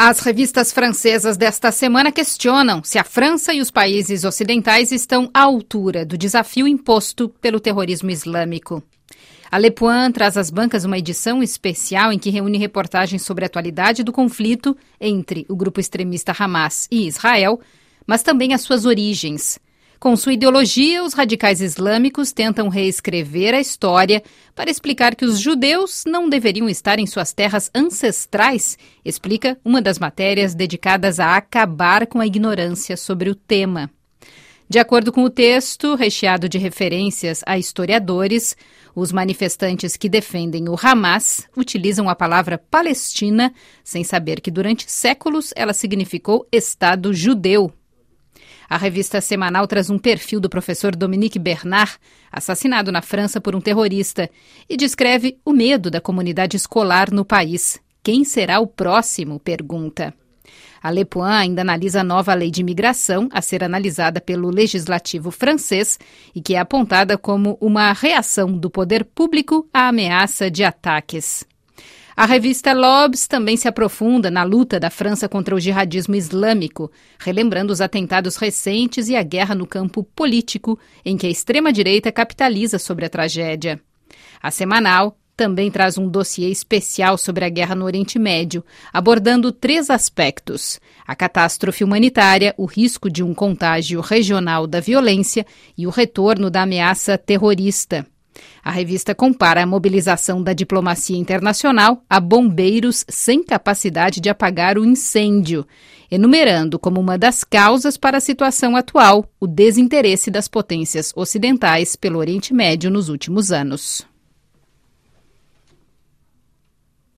As revistas francesas desta semana questionam se a França e os países ocidentais estão à altura do desafio imposto pelo terrorismo islâmico. A Le Point traz às bancas uma edição especial em que reúne reportagens sobre a atualidade do conflito entre o grupo extremista Hamas e Israel, mas também as suas origens. Com sua ideologia, os radicais islâmicos tentam reescrever a história para explicar que os judeus não deveriam estar em suas terras ancestrais, explica uma das matérias dedicadas a acabar com a ignorância sobre o tema. De acordo com o texto, recheado de referências a historiadores, os manifestantes que defendem o Hamas utilizam a palavra Palestina sem saber que durante séculos ela significou Estado judeu a revista semanal traz um perfil do professor Dominique Bernard, assassinado na França por um terrorista, e descreve o medo da comunidade escolar no país. Quem será o próximo? pergunta. A Le Point ainda analisa a nova lei de imigração a ser analisada pelo legislativo francês e que é apontada como uma reação do poder público à ameaça de ataques. A revista Lobs também se aprofunda na luta da França contra o jihadismo islâmico, relembrando os atentados recentes e a guerra no campo político, em que a extrema-direita capitaliza sobre a tragédia. A semanal também traz um dossiê especial sobre a guerra no Oriente Médio, abordando três aspectos: a catástrofe humanitária, o risco de um contágio regional da violência e o retorno da ameaça terrorista. A revista compara a mobilização da diplomacia internacional a bombeiros sem capacidade de apagar o incêndio, enumerando como uma das causas para a situação atual o desinteresse das potências ocidentais pelo Oriente Médio nos últimos anos.